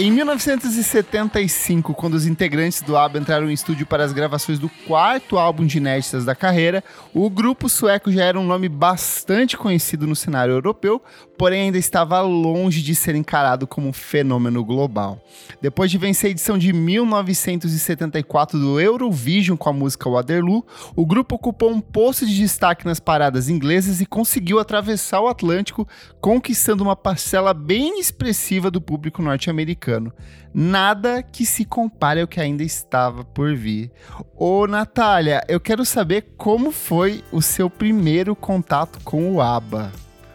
Em 1975, quando os integrantes do ABBA entraram em estúdio para as gravações do quarto álbum de inéditas da carreira, o grupo sueco já era um nome bastante conhecido no cenário europeu, porém ainda estava longe de ser encarado como um fenômeno global. Depois de vencer a edição de 1974 do Eurovision com a música Waterloo, o grupo ocupou um posto de destaque nas paradas inglesas e conseguiu atravessar o Atlântico, conquistando uma parcela bem expressiva do público norte-americano americano. Nada que se compare ao que ainda estava por vir. Ô, Natália, eu quero saber como foi o seu primeiro contato com o ABBA.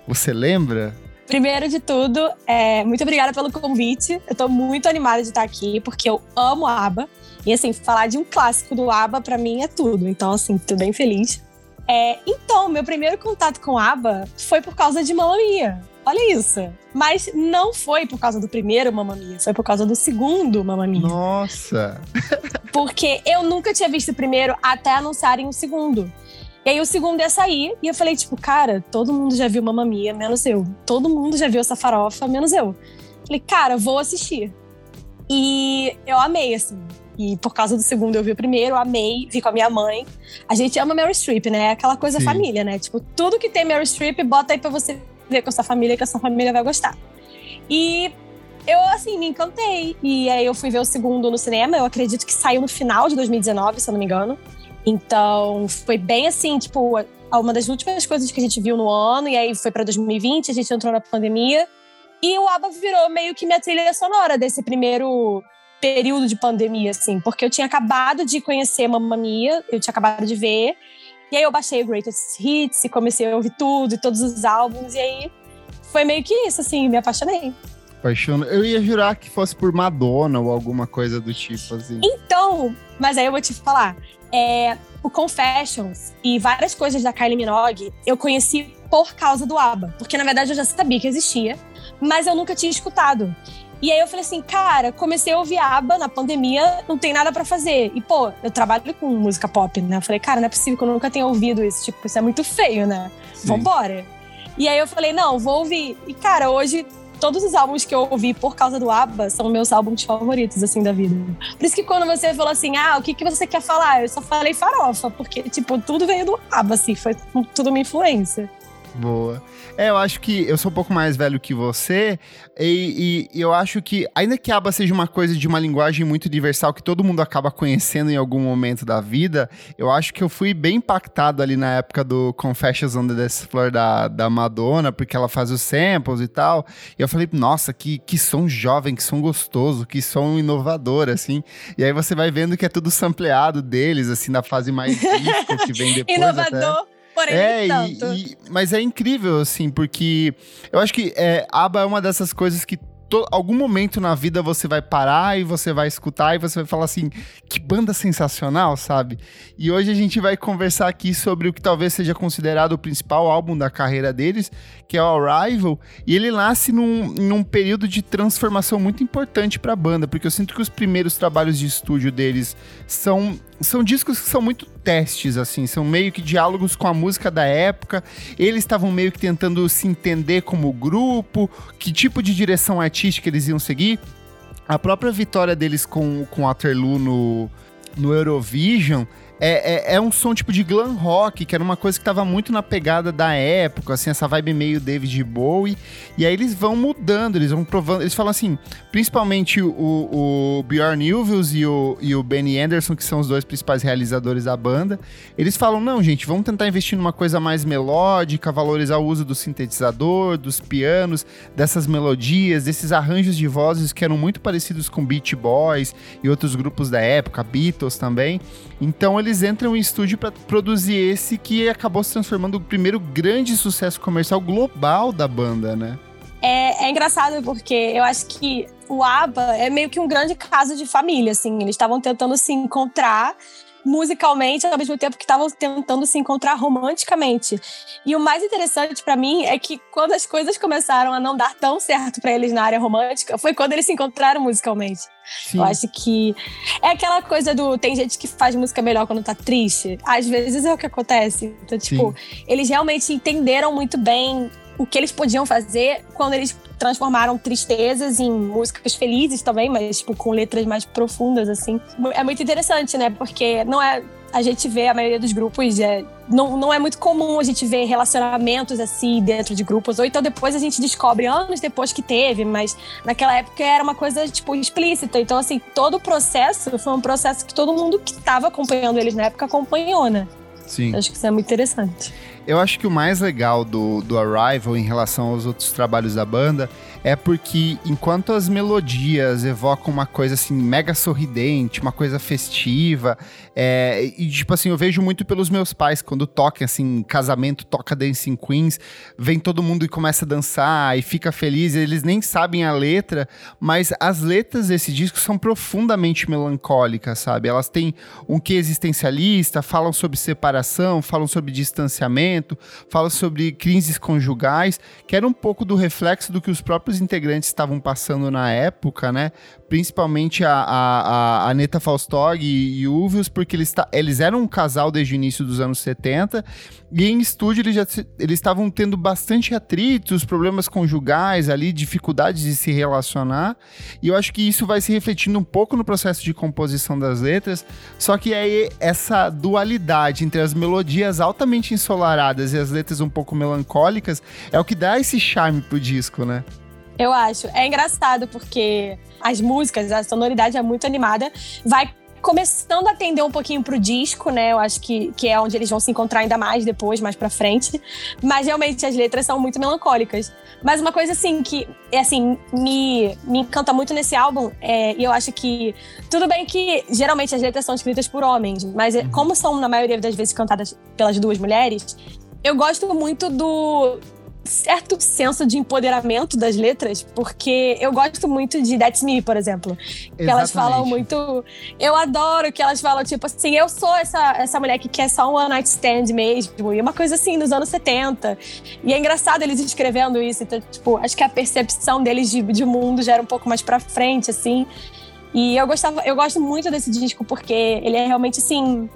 Você lembra? Primeiro de tudo, é, muito obrigada pelo convite. Eu tô muito animada de estar aqui, porque eu amo a ABBA. E assim, falar de um clássico do ABBA para mim é tudo. Então, assim, tô bem feliz. É, então, meu primeiro contato com ABBA foi por causa de Mamma Mia. Olha isso. Mas não foi por causa do primeiro Mamma Mia, foi por causa do segundo Mamma Mia. Nossa! Porque eu nunca tinha visto o primeiro até anunciarem o segundo. E aí o segundo ia sair, e eu falei, tipo, cara, todo mundo já viu Mamma Mia, menos eu. Todo mundo já viu essa farofa, menos eu. Falei, cara, vou assistir. E eu amei, assim. E por causa do segundo eu vi o primeiro, amei, vi com a minha mãe. A gente ama Meryl Streep, né? Aquela coisa Sim. família, né? Tipo, tudo que tem Meryl Streep, bota aí pra você ver com essa família que essa família vai gostar. E eu, assim, me encantei. E aí eu fui ver o segundo no cinema. Eu acredito que saiu no final de 2019, se eu não me engano. Então, foi bem assim, tipo, uma das últimas coisas que a gente viu no ano. E aí foi para 2020, a gente entrou na pandemia. E o ABBA virou meio que minha trilha sonora desse primeiro período de pandemia, assim. Porque eu tinha acabado de conhecer Mamma Mia, eu tinha acabado de ver. E aí eu baixei o Greatest Hits e comecei a ouvir tudo e todos os álbuns. E aí foi meio que isso, assim, me apaixonei. Apaixono. Eu ia jurar que fosse por Madonna ou alguma coisa do tipo, assim. Então, mas aí eu vou te falar. É, o Confessions e várias coisas da Kylie Minogue eu conheci por causa do ABBA. Porque, na verdade, eu já sabia que existia, mas eu nunca tinha escutado. E aí eu falei assim, cara, comecei a ouvir ABBA na pandemia, não tem nada para fazer. E, pô, eu trabalho com música pop, né? Eu falei, cara, não é possível que eu nunca tenha ouvido isso. Tipo, isso é muito feio, né? Sim. Vambora. E aí eu falei, não, vou ouvir. E, cara, hoje todos os álbuns que eu ouvi por causa do ABBA são meus álbuns favoritos, assim, da vida. Por isso que quando você falou assim, ah, o que, que você quer falar? Eu só falei farofa, porque, tipo, tudo veio do ABBA, assim, foi tudo uma influência. Boa. É, eu acho que eu sou um pouco mais velho que você, e, e, eu acho que, ainda que ABBA seja uma coisa de uma linguagem muito universal que todo mundo acaba conhecendo em algum momento da vida, eu acho que eu fui bem impactado ali na época do Confessions on the Dance Floor da, da Madonna, porque ela faz os samples e tal. E eu falei, nossa, que, que som jovem, que som gostoso, que som inovador, assim. E aí você vai vendo que é tudo sampleado deles, assim, na fase mais disco que vem depois. Inovador. Até. Porém, é, tanto. E, e, mas é incrível, assim, porque eu acho que é, ABBA é uma dessas coisas que to, algum momento na vida você vai parar e você vai escutar e você vai falar assim, que banda sensacional, sabe? E hoje a gente vai conversar aqui sobre o que talvez seja considerado o principal álbum da carreira deles, que é o Arrival, e ele nasce num, num período de transformação muito importante para a banda, porque eu sinto que os primeiros trabalhos de estúdio deles são são discos que são muito testes, assim, são meio que diálogos com a música da época. Eles estavam meio que tentando se entender como grupo, que tipo de direção artística eles iam seguir. A própria vitória deles com, com Waterloo no, no Eurovision é, é, é, um som tipo de glam rock, que era uma coisa que tava muito na pegada da época, assim, essa vibe meio David Bowie. E aí eles vão mudando, eles vão provando. Eles falam assim, principalmente o, o Bjorn Ulvaeus e o, e o Benny Anderson, que são os dois principais realizadores da banda, eles falam: não, gente, vamos tentar investir numa coisa mais melódica, valorizar o uso do sintetizador, dos pianos, dessas melodias, desses arranjos de vozes que eram muito parecidos com Beach Boys e outros grupos da época, Beatles também. Então eles entram em estúdio para produzir esse que acabou se transformando no primeiro grande sucesso comercial global da banda, né? É, é engraçado porque eu acho que o ABBA é meio que um grande caso de família, assim. Eles estavam tentando se encontrar musicalmente ao mesmo tempo que estavam tentando se encontrar romanticamente. E o mais interessante para mim é que quando as coisas começaram a não dar tão certo para eles na área romântica, foi quando eles se encontraram musicalmente. Sim. Eu acho que é aquela coisa do tem gente que faz música melhor quando tá triste. Às vezes é o que acontece. Então, tipo, Sim. eles realmente entenderam muito bem o que eles podiam fazer quando eles transformaram tristezas em músicas felizes também, mas tipo, com letras mais profundas, assim. É muito interessante, né? Porque não é a gente vê a maioria dos grupos, é, não, não é muito comum a gente ver relacionamentos assim dentro de grupos, ou então depois a gente descobre anos depois que teve, mas naquela época era uma coisa, tipo, explícita. Então, assim, todo o processo foi um processo que todo mundo que estava acompanhando eles na época acompanhou, né? Sim. Acho que isso é muito interessante. Eu acho que o mais legal do, do Arrival em relação aos outros trabalhos da banda é porque enquanto as melodias evocam uma coisa assim mega sorridente, uma coisa festiva, é, e tipo assim, eu vejo muito pelos meus pais quando tocam assim, casamento, toca Dancing Queens, vem todo mundo e começa a dançar e fica feliz, eles nem sabem a letra, mas as letras desse disco são profundamente melancólicas, sabe? Elas têm um que existencialista, falam sobre separação, falam sobre distanciamento, falam sobre crises conjugais, que era um pouco do reflexo do que os próprios integrantes estavam passando na época, né? Principalmente a, a, a Neta Faustog e, o Uvius, porque eles, eles eram um casal desde o início dos anos 70 e em estúdio eles já eles estavam tendo bastante atritos, problemas conjugais ali, dificuldades de se relacionar. E eu acho que isso vai se refletindo um pouco no processo de composição das letras. Só que aí essa dualidade entre as melodias altamente ensolaradas e as letras um pouco melancólicas é o que dá esse charme pro disco, né? Eu acho. É engraçado porque as músicas, a sonoridade é muito animada. Vai começando a atender um pouquinho pro disco, né? Eu acho que, que é onde eles vão se encontrar ainda mais depois, mais pra frente. Mas realmente as letras são muito melancólicas. Mas uma coisa assim que é assim, me, me encanta muito nesse álbum, é, e eu acho que tudo bem que geralmente as letras são escritas por homens, mas é, uhum. como são na maioria das vezes cantadas pelas duas mulheres, eu gosto muito do, certo senso de empoderamento das letras, porque eu gosto muito de That's Me, por exemplo. Que elas falam muito. Eu adoro que elas falam, tipo assim, eu sou essa, essa mulher que quer só um one night stand mesmo. E uma coisa assim, nos anos 70. E é engraçado eles escrevendo isso. Então, tipo, acho que a percepção deles de, de mundo já era um pouco mais pra frente, assim. E eu gostava, eu gosto muito desse disco porque ele é realmente assim.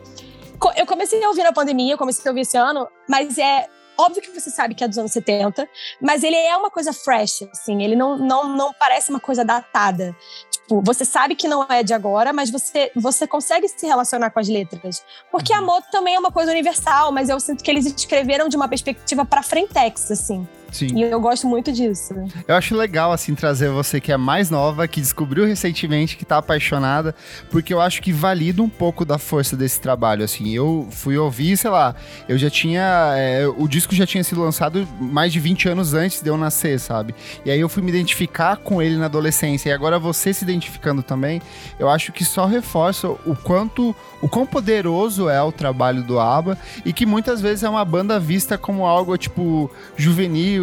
Eu comecei a ouvir na pandemia, eu comecei a ouvir esse ano, mas é Óbvio que você sabe que é dos anos 70, mas ele é uma coisa fresh, assim, ele não, não, não parece uma coisa datada. Tipo, você sabe que não é de agora, mas você, você consegue se relacionar com as letras. Porque uhum. amor também é uma coisa universal, mas eu sinto que eles escreveram de uma perspectiva para frentex, assim. Sim. E eu gosto muito disso. Eu acho legal, assim, trazer você que é mais nova, que descobriu recentemente, que tá apaixonada, porque eu acho que valida um pouco da força desse trabalho, assim. Eu fui ouvir, sei lá, eu já tinha. É, o disco já tinha sido lançado mais de 20 anos antes de eu nascer, sabe? E aí eu fui me identificar com ele na adolescência, e agora você se identificando também, eu acho que só reforça o quanto. o quão poderoso é o trabalho do ABBA e que muitas vezes é uma banda vista como algo, tipo, juvenil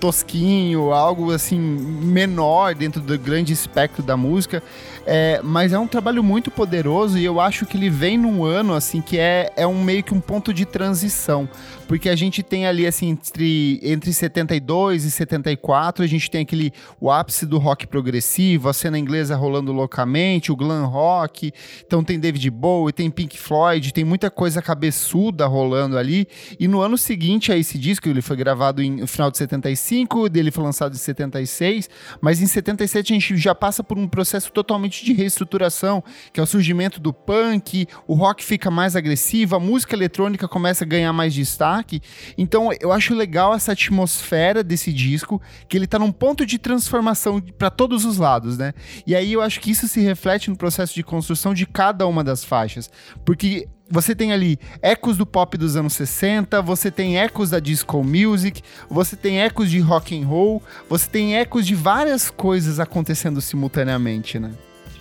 tosquinho, algo assim menor dentro do grande espectro da música. É, mas é um trabalho muito poderoso e eu acho que ele vem num ano assim que é, é um meio que um ponto de transição. Porque a gente tem ali assim entre, entre 72 e 74, a gente tem aquele o ápice do rock progressivo, a cena inglesa rolando loucamente, o glam rock, então tem David Bowie, tem Pink Floyd, tem muita coisa cabeçuda rolando ali. E no ano seguinte a esse disco, ele foi gravado em, no final de 75, dele foi lançado em 76, mas em 77 a gente já passa por um processo totalmente de reestruturação, que é o surgimento do punk, o rock fica mais agressivo, a música eletrônica começa a ganhar mais destaque. Então eu acho legal essa atmosfera desse disco, que ele tá num ponto de transformação para todos os lados, né? E aí eu acho que isso se reflete no processo de construção de cada uma das faixas, porque você tem ali ecos do pop dos anos 60, você tem ecos da disco music, você tem ecos de rock and roll, você tem ecos de várias coisas acontecendo simultaneamente, né?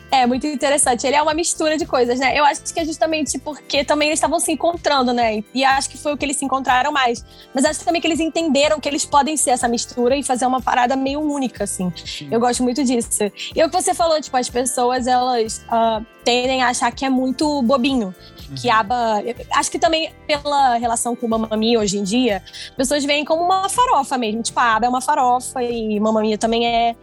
É, muito interessante. Ele é uma mistura de coisas, né? Eu acho que é justamente porque também eles estavam se encontrando, né? E acho que foi o que eles se encontraram mais. Mas acho também que eles entenderam que eles podem ser essa mistura e fazer uma parada meio única, assim. Sim. Eu gosto muito disso. E o que você falou, tipo, as pessoas, elas uh, tendem a achar que é muito bobinho. Uhum. Que aba. Acho que também pela relação com Mamma Mia hoje em dia, pessoas veem como uma farofa mesmo. Tipo, a aba é uma farofa e Mamma Mia também é.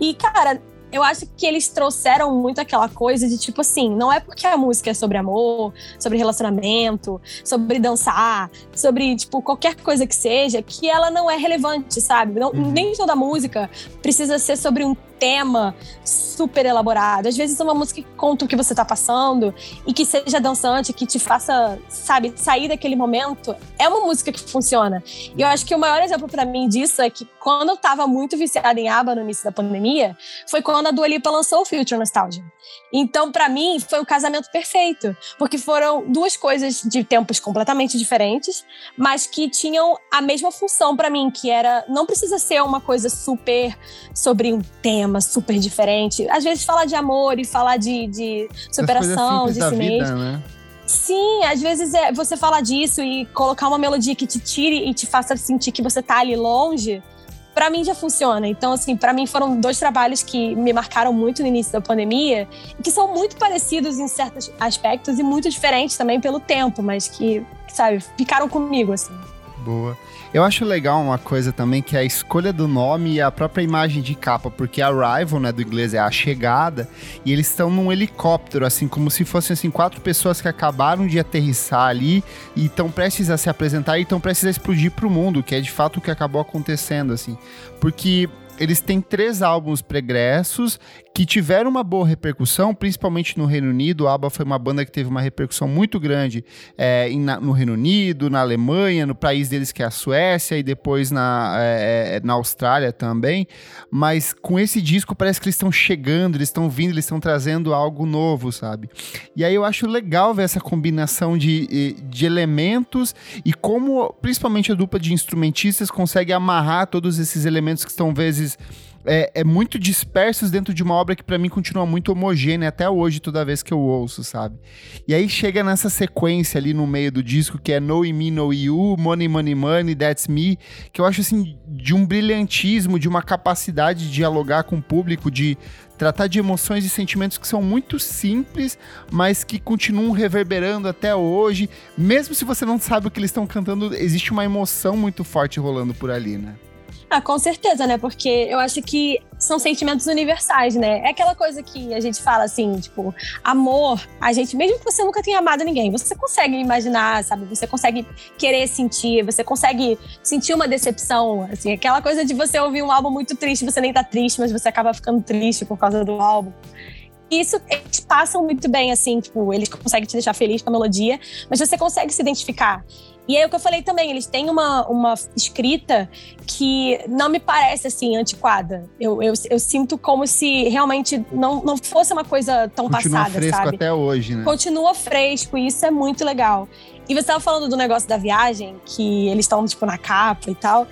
E, cara, eu acho que eles trouxeram muito aquela coisa de tipo assim, não é porque a música é sobre amor, sobre relacionamento, sobre dançar, sobre tipo qualquer coisa que seja, que ela não é relevante, sabe? Não, uhum. Nem toda música precisa ser sobre um tema super elaborado. Às vezes é uma música que conta o que você tá passando e que seja dançante, que te faça, sabe, sair daquele momento. É uma música que funciona. E eu acho que o maior exemplo para mim disso é que quando eu tava muito viciada em ABBA no início da pandemia, foi quando a Dua Lipa lançou o Future Nostalgia. Então, para mim, foi o casamento perfeito, porque foram duas coisas de tempos completamente diferentes, mas que tinham a mesma função para mim, que era não precisa ser uma coisa super sobre um tema tema super diferente. Às vezes falar de amor e falar de, de superação, de si mesmo. Né? Sim, às vezes é você falar disso e colocar uma melodia que te tire e te faça sentir que você tá ali longe, para mim já funciona. Então, assim, para mim foram dois trabalhos que me marcaram muito no início da pandemia que são muito parecidos em certos aspectos e muito diferentes também pelo tempo, mas que, sabe, ficaram comigo, assim. Boa. Eu acho legal uma coisa também que é a escolha do nome e a própria imagem de capa, porque Arrival, né, do inglês é a chegada, e eles estão num helicóptero, assim, como se fossem assim quatro pessoas que acabaram de aterrissar ali e estão prestes a se apresentar e estão prestes a explodir para o mundo, que é de fato o que acabou acontecendo, assim. Porque eles têm três álbuns pregressos que tiveram uma boa repercussão, principalmente no Reino Unido. A ABBA foi uma banda que teve uma repercussão muito grande é, no Reino Unido, na Alemanha, no país deles que é a Suécia e depois na, é na Austrália também. Mas com esse disco parece que eles estão chegando, eles estão vindo, eles estão trazendo algo novo, sabe? E aí eu acho legal ver essa combinação de, de elementos e como, principalmente a dupla de instrumentistas, consegue amarrar todos esses elementos que estão, vezes, é, é, muito dispersos dentro de uma obra que para mim continua muito homogênea até hoje, toda vez que eu ouço, sabe? E aí chega nessa sequência ali no meio do disco que é No Me, No You, Money, Money, Money, That's Me, que eu acho assim de um brilhantismo, de uma capacidade de dialogar com o público, de tratar de emoções e sentimentos que são muito simples, mas que continuam reverberando até hoje. Mesmo se você não sabe o que eles estão cantando, existe uma emoção muito forte rolando por ali, né? Ah, com certeza, né? Porque eu acho que são sentimentos universais, né? É aquela coisa que a gente fala assim, tipo, amor, a gente, mesmo que você nunca tenha amado ninguém, você consegue imaginar, sabe? Você consegue querer sentir, você consegue sentir uma decepção, assim, aquela coisa de você ouvir um álbum muito triste, você nem tá triste, mas você acaba ficando triste por causa do álbum isso eles passam muito bem, assim, tipo, eles conseguem te deixar feliz com a melodia, mas você consegue se identificar. E é o que eu falei também, eles têm uma, uma escrita que não me parece assim antiquada. Eu, eu, eu sinto como se realmente não, não fosse uma coisa tão Continua passada, fresco sabe? até hoje, né? Continua fresco e isso é muito legal. E você estava falando do negócio da viagem, que eles estão tipo na capa e tal.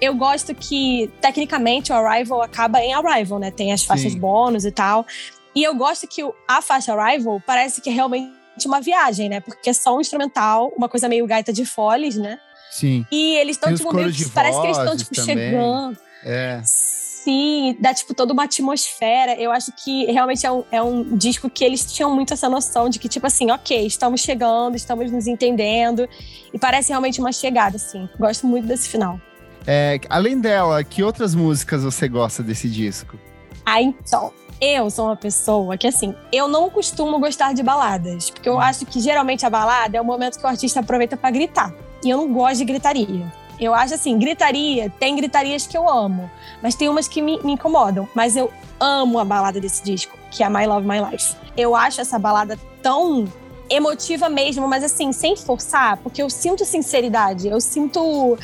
Eu gosto que tecnicamente o Arrival acaba em Arrival, né? Tem as faixas Sim. bônus e tal. E eu gosto que a faixa Arrival parece que realmente uma viagem, né? Porque é só um instrumental, uma coisa meio gaita de foles, né? Sim. E eles estão, tipo, meio. Parece que eles estão, tipo, também. chegando. É. Sim, dá, tipo, toda uma atmosfera. Eu acho que realmente é um, é um disco que eles tinham muito essa noção de que, tipo assim, ok, estamos chegando, estamos nos entendendo. E parece realmente uma chegada, assim. Gosto muito desse final. É, além dela, que outras músicas você gosta desse disco? Ah, então. Eu sou uma pessoa que, assim, eu não costumo gostar de baladas, porque eu acho que geralmente a balada é o momento que o artista aproveita para gritar. E eu não gosto de gritaria. Eu acho assim, gritaria, tem gritarias que eu amo, mas tem umas que me, me, incomodam. Mas eu amo a balada desse disco, que é My Love My Life. Eu acho essa balada tão emotiva mesmo, mas assim, sem forçar, porque eu sinto sinceridade, eu sinto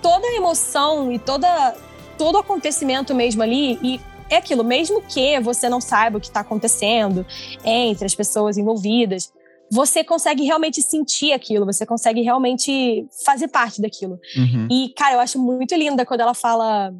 toda a emoção e toda todo o acontecimento mesmo ali e é aquilo, mesmo que você não saiba o que está acontecendo entre as pessoas envolvidas, você consegue realmente sentir aquilo, você consegue realmente fazer parte daquilo. Uhum. E, cara, eu acho muito linda quando ela fala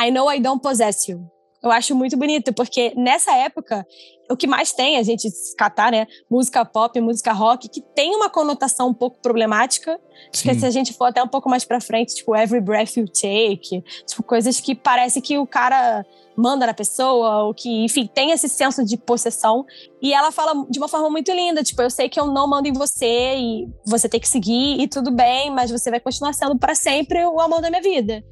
I know I don't possess you. Eu acho muito bonito, porque nessa época, o que mais tem, a gente catar, né? Música pop, música rock, que tem uma conotação um pouco problemática. Sim. Porque se a gente for até um pouco mais pra frente, tipo, Every Breath You Take, tipo, coisas que parece que o cara manda na pessoa, ou que, enfim, tem esse senso de possessão. E ela fala de uma forma muito linda, tipo, eu sei que eu não mando em você e você tem que seguir e tudo bem, mas você vai continuar sendo para sempre o amor da minha vida.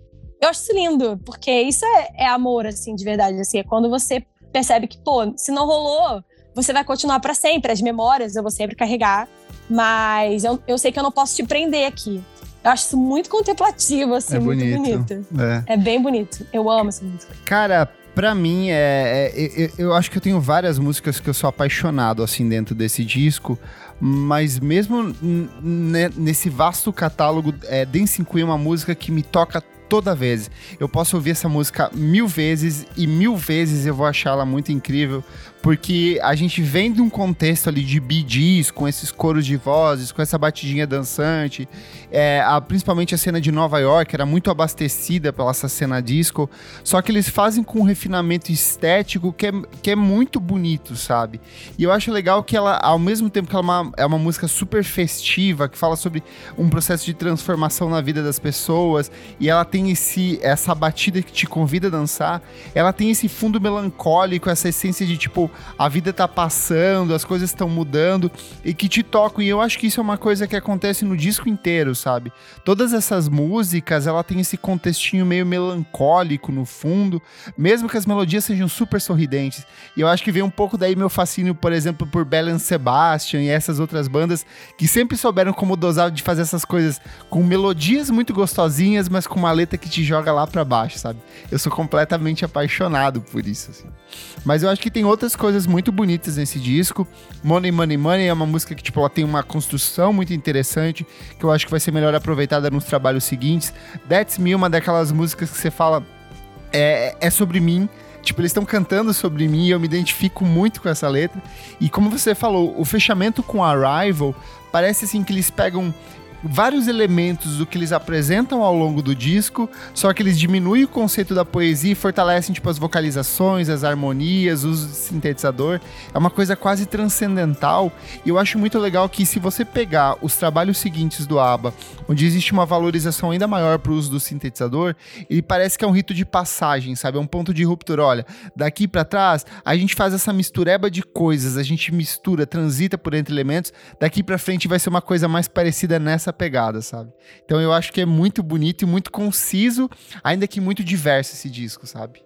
Eu acho isso lindo, porque isso é, é amor, assim, de verdade, assim, é quando você percebe que, pô, se não rolou, você vai continuar para sempre. As memórias eu vou sempre carregar, mas eu, eu sei que eu não posso te prender aqui. Eu acho isso muito contemplativo, assim, é muito bonito. É. é bem bonito. Eu amo essa música. Cara, Pra mim, é, é, eu, eu acho que eu tenho várias músicas que eu sou apaixonado, assim, dentro desse disco. Mas mesmo nesse vasto catálogo, é, Dancing Queen é uma música que me toca toda vez. Eu posso ouvir essa música mil vezes e mil vezes eu vou achá-la muito incrível, porque a gente vem de um contexto ali de Gees, com esses coros de vozes, com essa batidinha dançante, é, a, principalmente a cena de Nova York era muito abastecida pela essa cena disco, só que eles fazem com um refinamento estético que é, que é muito bonito, sabe? E eu acho legal que ela, ao mesmo tempo que ela é uma, é uma música super festiva, que fala sobre um processo de transformação na vida das pessoas, e ela tem esse, essa batida que te convida a dançar, ela tem esse fundo melancólico, essa essência de tipo, a vida tá passando, as coisas estão mudando e que te tocam. E eu acho que isso é uma coisa que acontece no disco inteiro, sabe? Todas essas músicas, ela tem esse contextinho meio melancólico no fundo, mesmo que as melodias sejam super sorridentes. E eu acho que vem um pouco daí meu fascínio, por exemplo, por Belen Sebastian e essas outras bandas que sempre souberam como dosar de fazer essas coisas com melodias muito gostosinhas, mas com uma letra que te joga lá para baixo, sabe? Eu sou completamente apaixonado por isso, assim. Mas eu acho que tem outras coisas muito bonitas nesse disco. Money, Money, Money é uma música que, tipo, ela tem uma construção muito interessante, que eu acho que vai ser melhor aproveitada nos trabalhos seguintes. That's Me, uma daquelas músicas que você fala, é, é sobre mim, Tipo, eles estão cantando sobre mim e eu me identifico muito com essa letra. E como você falou, o fechamento com Arrival parece assim que eles pegam vários elementos do que eles apresentam ao longo do disco, só que eles diminuem o conceito da poesia e fortalecem tipo as vocalizações, as harmonias, o uso de sintetizador. É uma coisa quase transcendental. E eu acho muito legal que se você pegar os trabalhos seguintes do ABBA, onde existe uma valorização ainda maior para o uso do sintetizador, ele parece que é um rito de passagem, sabe? É um ponto de ruptura. Olha, daqui para trás, a gente faz essa mistureba de coisas, a gente mistura, transita por entre elementos. Daqui para frente vai ser uma coisa mais parecida nessa pegada, sabe? Então eu acho que é muito bonito e muito conciso, ainda que muito diverso esse disco, sabe?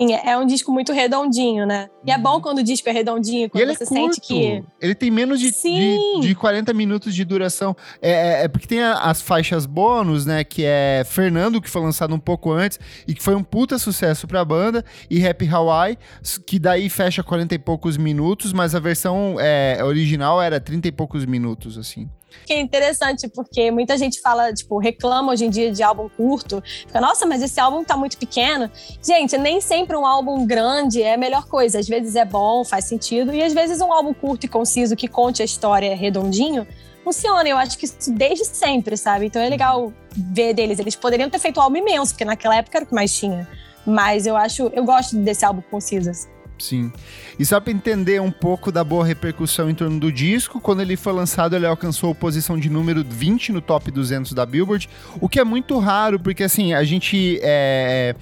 Sim, é um disco muito redondinho, né? E é bom uhum. quando o disco é redondinho, quando você é sente que. Ele tem menos de, de, de, 40 minutos de duração. É, é, é porque tem a, as faixas bônus, né? Que é Fernando, que foi lançado um pouco antes e que foi um puta sucesso pra banda, e Happy Hawaii, que daí fecha 40 e poucos minutos, mas a versão é, original era 30 e poucos minutos, assim que é interessante, porque muita gente fala, tipo, reclama hoje em dia de álbum curto. Fica, nossa, mas esse álbum tá muito pequeno. Gente, nem sempre um álbum grande é a melhor coisa. Às vezes é bom, faz sentido, e às vezes um álbum curto e conciso que conte a história redondinho funciona. Eu acho que isso desde sempre, sabe? Então é legal ver deles. Eles poderiam ter feito um álbum imenso, porque naquela época era o que mais tinha. Mas eu acho, eu gosto desse álbum conciso. Sim. E só para entender um pouco da boa repercussão em torno do disco, quando ele foi lançado, ele alcançou a posição de número 20 no top 200 da Billboard, o que é muito raro, porque assim, a gente é,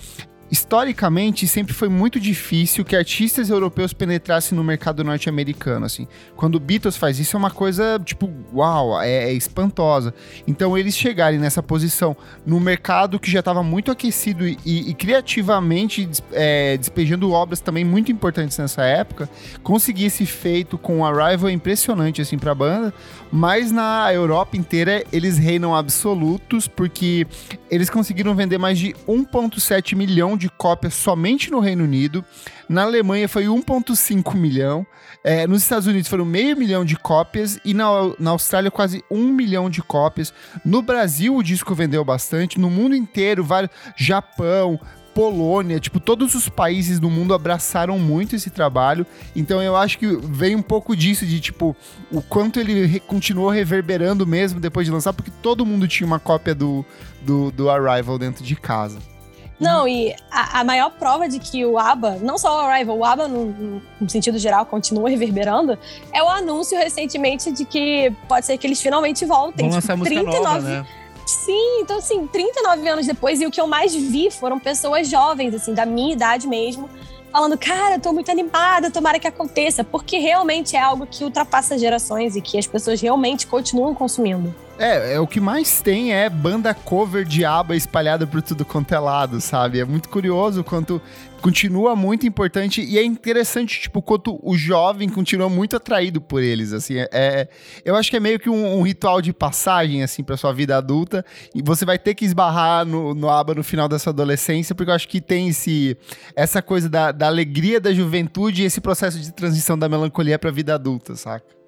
historicamente sempre foi muito difícil que artistas europeus penetrassem no mercado norte-americano, assim. Quando Beatles faz isso é uma coisa, tipo, uau, é, é espantosa. Então eles chegarem nessa posição no mercado que já estava muito aquecido e, e, criativamente é, despejando obras também muito importantes nessa época, conseguir esse feito com Arrival é impressionante, assim, pra banda, mas na Europa inteira eles reinam absolutos porque eles conseguiram vender mais de 1.7 milhão de cópias somente no Reino Unido. Na Alemanha foi 1,5 milhão. É, nos Estados Unidos foram meio milhão de cópias. E na, na Austrália quase um milhão de cópias. No Brasil o disco vendeu bastante. No mundo inteiro, vários. Japão, Polônia, tipo, todos os países do mundo abraçaram muito esse trabalho. Então eu acho que vem um pouco disso, de tipo, o quanto ele re continuou reverberando mesmo depois de lançar, porque todo mundo tinha uma cópia do, do, do Arrival dentro de casa. Não, e a, a, maior prova de que o ABBA, não só o Arrival, o ABBA no, no, sentido geral continua reverberando, é o anúncio recentemente de que pode ser que eles finalmente voltem. Vão tipo, lançar 39, nova, né? Sim, então assim, 39 anos depois, e o que eu mais vi foram pessoas jovens, assim, da minha idade mesmo, falando, cara, tô muito animada, tomara que aconteça, porque realmente é algo que ultrapassa gerações e que as pessoas realmente continuam consumindo. É, é, o que mais tem é banda cover de aba espalhada por tudo quanto é lado, sabe? É muito curioso quanto continua muito importante e é interessante, tipo, quanto o jovem continua muito atraído por eles, assim, é, é eu acho que é meio que um, um ritual de passagem, assim, pra sua vida adulta e você vai ter que esbarrar no, no aba no final da sua adolescência, porque eu acho que tem esse, essa coisa da, da alegria da juventude e esse processo de transição da melancolia pra vida adulta, saca?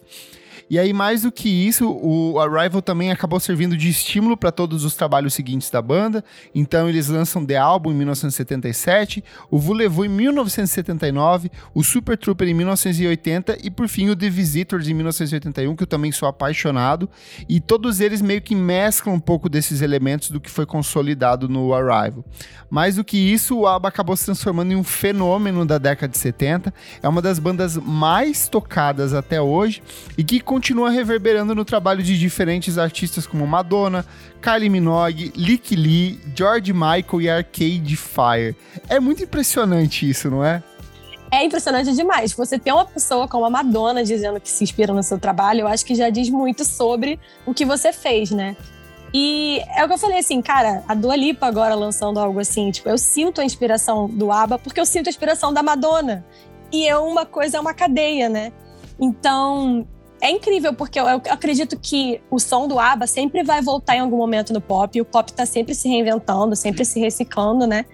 E aí, mais do que isso, o Arrival também acabou servindo de estímulo para todos os trabalhos seguintes da banda. Então, eles lançam The Album em 1977, o Voulez-Vous em 1979, o Super Trooper em 1980 e, por fim, o The Visitors em 1981, que eu também sou apaixonado. E todos eles meio que mesclam um pouco desses elementos do que foi consolidado no Arrival. Mais do que isso, o ABBA acabou se transformando em um fenômeno da década de 70. É uma das bandas mais tocadas até hoje e que continua reverberando no trabalho de diferentes artistas como Madonna, Kylie Minogue, Lick Lee, George Michael e Arcade Fire. É muito impressionante isso, não é? É impressionante demais. Você ter uma pessoa como a Madonna dizendo que se inspira no seu trabalho, eu acho que já diz muito sobre o que você fez, né? E é o que eu falei assim, cara, a Dua Lipa agora lançando algo assim, tipo, eu sinto a inspiração do ABBA porque eu sinto a inspiração da Madonna. E é uma coisa, é uma cadeia, né? Então, é incrível, porque eu, eu, acredito que o som do ABBA sempre vai voltar em algum momento no pop. E o pop tá sempre se reinventando, sempre se reciclando, né?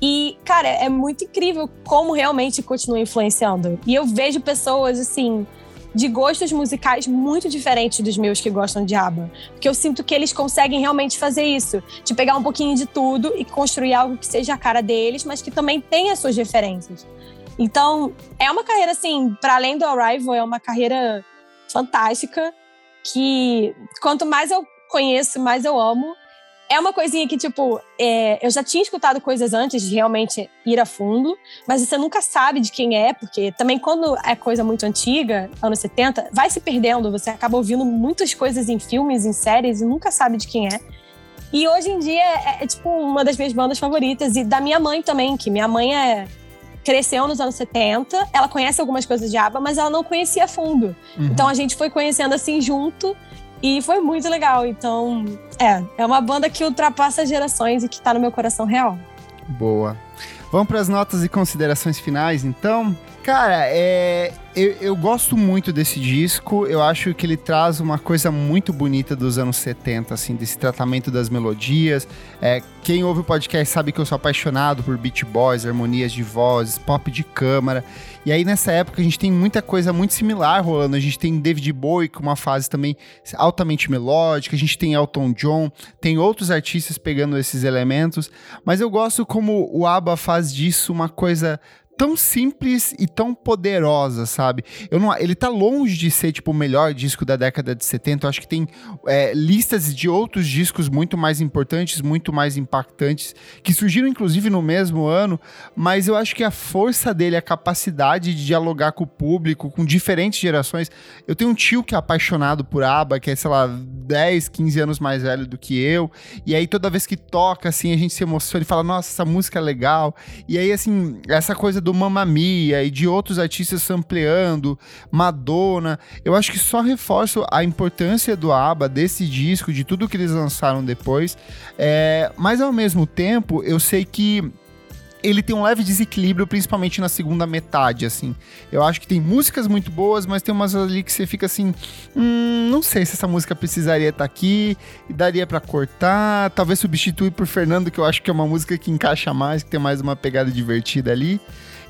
E, cara, é muito incrível como realmente continua influenciando. E eu vejo pessoas, assim, de gostos musicais muito diferentes dos meus que gostam de ABBA. Porque eu sinto que eles conseguem realmente fazer isso. De pegar um pouquinho de tudo e construir algo que seja a cara deles, mas que também tenha suas referências. Então, é uma carreira, assim, para além do Arrival, é uma carreira fantástica, que quanto mais eu conheço, mais eu amo. É uma coisinha que, tipo, é, eu já tinha escutado coisas antes de realmente ir a fundo, mas você nunca sabe de quem é, porque também quando é coisa muito antiga, anos 70, vai se perdendo, você acaba ouvindo muitas coisas em filmes, em séries e nunca sabe de quem é. E hoje em dia é, é tipo uma das minhas bandas favoritas e da minha mãe também, que minha mãe é cresceu nos anos 70, ela conhece algumas coisas de ABBA, mas ela não conhecia fundo. Uhum. Então a gente foi conhecendo assim junto e foi muito legal. Então, é, é uma banda que ultrapassa gerações e que tá no meu coração real. Boa. Vamos para as notas e considerações finais, então. Cara, é, eu, eu, gosto muito desse disco. Eu acho que ele traz uma coisa muito bonita dos anos 70, assim, desse tratamento das melodias. É, quem ouve o podcast sabe que eu sou apaixonado por beat boys, harmonias de vozes, pop de câmara. E aí, nessa época, a gente tem muita coisa muito similar rolando. A gente tem David Bowie com uma fase também altamente melódica. A gente tem Elton John, tem outros artistas pegando esses elementos. Mas eu gosto como o ABBA faz disso uma coisa tão simples e tão poderosa, sabe? Eu não, ele tá longe de ser, tipo, o melhor disco da década de 70. Eu acho que tem é, listas de outros discos muito mais importantes, muito mais impactantes, que surgiram, inclusive, no mesmo ano, mas eu acho que a força dele, a capacidade de dialogar com o público, com diferentes gerações. Eu tenho um tio que é apaixonado por ABBA, que é, sei lá, 10, 15 anos mais velho do que eu, e aí toda vez que toca, assim, a gente se emociona e fala, nossa, essa música é legal. E aí, assim, essa coisa do Mamma Mia e de outros artistas sampleando, Madonna. Eu acho que só reforço a importância do ABBA, desse disco, de tudo que eles lançaram depois. É, mas ao mesmo tempo, eu sei que ele tem um leve desequilíbrio, principalmente na segunda metade, assim. Eu acho que tem músicas muito boas, mas tem umas ali que você fica assim, hum, não sei se essa música precisaria estar tá aqui, daria para cortar, talvez substituir por Fernando, que eu acho que é uma música que encaixa mais, que tem mais uma pegada divertida ali.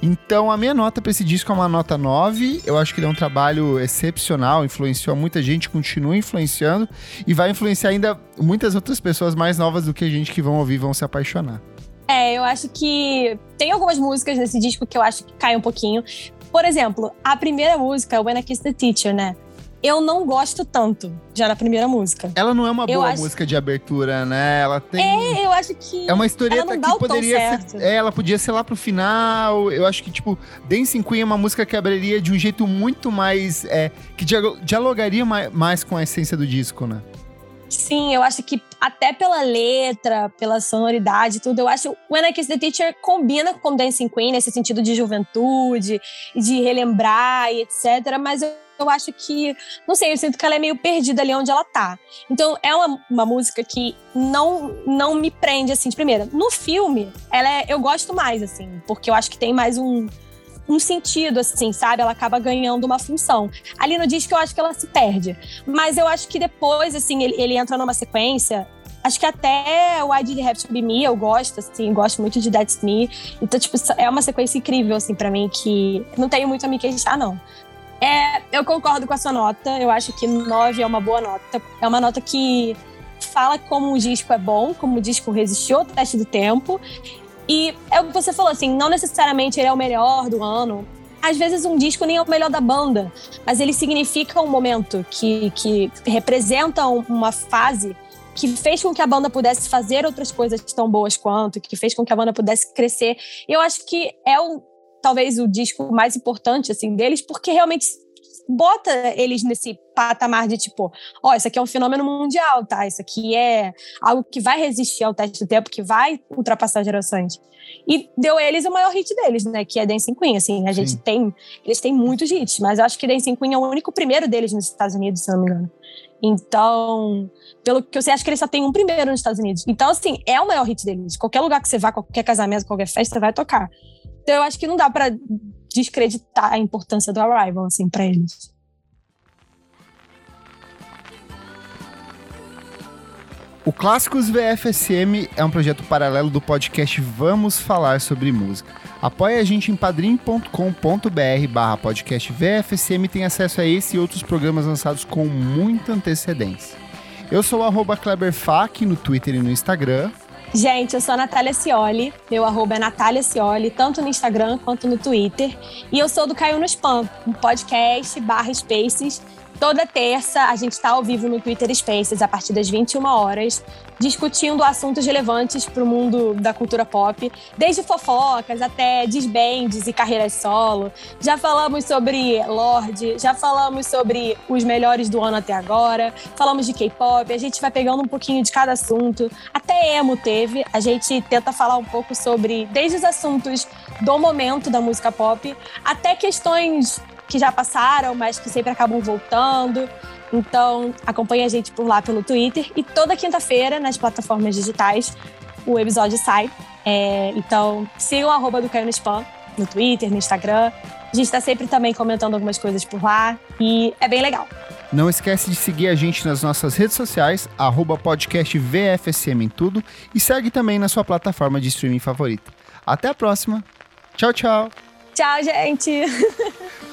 Então, a minha nota para esse disco é uma nota 9. Eu acho que ele é um trabalho excepcional, influenciou muita gente, continua influenciando e vai influenciar ainda muitas outras pessoas mais novas do que a gente que vão ouvir vão se apaixonar. É, eu acho que tem algumas músicas nesse disco que eu acho que caem um pouquinho. Por exemplo, a primeira música, When I Kiss the Teacher, né? Eu não gosto tanto, já na primeira música. Ela não é uma boa acho... música de abertura, né? Ela tem. É, eu acho que. É uma historieta que poderia ser. É, ela podia ser lá pro final. Eu acho que, tipo, Dancing Queen é uma música que abriria de um jeito muito mais. É, que dialogaria mais com a essência do disco, né? Sim, eu acho que até pela letra, pela sonoridade tudo, eu acho When I Kiss the Teacher combina com Dancing Queen nesse sentido de juventude, de relembrar e etc. Mas eu eu acho que, não sei, eu sinto que ela é meio perdida ali onde ela tá. Então, é uma, uma música que não, não me prende, assim, de primeira. No filme, ela é, eu gosto mais, assim, porque eu acho que tem mais um, um sentido, assim, sabe? Ela acaba ganhando uma função. Ali no disco eu acho que ela se perde. Mas eu acho que depois, assim, ele, ele entra numa sequência Acho que até o I Did Have To Be Me eu gosto, assim, gosto muito de That's Me. Então, tipo, é uma sequência incrível, assim, para mim, que não tenho muito a me queixar, não. É, eu concordo com a sua nota, eu acho que 9 é uma boa nota. É uma nota que fala como o disco é bom, como o disco resistiu ao teste do tempo. E é o que você falou, assim, não necessariamente ele é o melhor do ano. Às vezes um disco nem é o melhor da banda, mas ele significa um momento que, que representa uma fase que fez com que a banda pudesse fazer outras coisas tão boas quanto, que fez com que a banda pudesse crescer. Eu acho que é o, talvez o disco mais importante assim deles, porque realmente bota eles nesse patamar de tipo, ó, oh, isso aqui é um fenômeno mundial, tá? Isso aqui é algo que vai resistir ao teste do tempo, que vai ultrapassar gerações. E deu eles o maior hit deles, né? Que é Dancing Queen. Assim, a Sim. gente tem. Eles têm muitos hits, mas eu acho que Dancing Queen é o único primeiro deles nos Estados Unidos, se não me engano. Então, pelo que eu sei, acho que ele só tem um primeiro nos Estados Unidos. Então, assim, é o maior hit deles. Qualquer lugar que você vá, qualquer casamento, qualquer festa, vai tocar. Então, eu acho que não dá para descreditar a importância do Arrival, assim, pra eles. O Clássicos VFSM é um projeto paralelo do podcast Vamos Falar Sobre Música. Apoie a gente em padrim.com.br barra podcast VFSM e tem acesso a esse e outros programas lançados com muita antecedência. Eu sou o KleberFac no Twitter e no Instagram. Gente, eu sou a Natália Cioli, meu arroba é Natália Cioli, tanto no Instagram quanto no Twitter. E eu sou do Caiu no Spam, um podcast barra Spaces Toda terça a gente está ao vivo no Twitter Spaces a partir das 21 horas, discutindo assuntos relevantes para o mundo da cultura pop, desde fofocas até disbands e carreiras solo. Já falamos sobre Lorde, já falamos sobre os melhores do ano até agora, falamos de K-pop, a gente vai pegando um pouquinho de cada assunto. Até emo teve, a gente tenta falar um pouco sobre desde os assuntos do momento da música pop até questões que já passaram, mas que sempre acabam voltando. Então, acompanhe a gente por lá pelo Twitter. E toda quinta-feira, nas plataformas digitais, o episódio sai. É, então, sigam o arroba do Caio no Spam no Twitter, no Instagram. A gente está sempre também comentando algumas coisas por lá e é bem legal. Não esquece de seguir a gente nas nossas redes sociais, arroba podcast VFSM em tudo, e segue também na sua plataforma de streaming favorita. Até a próxima. Tchau, tchau. Tchau, gente.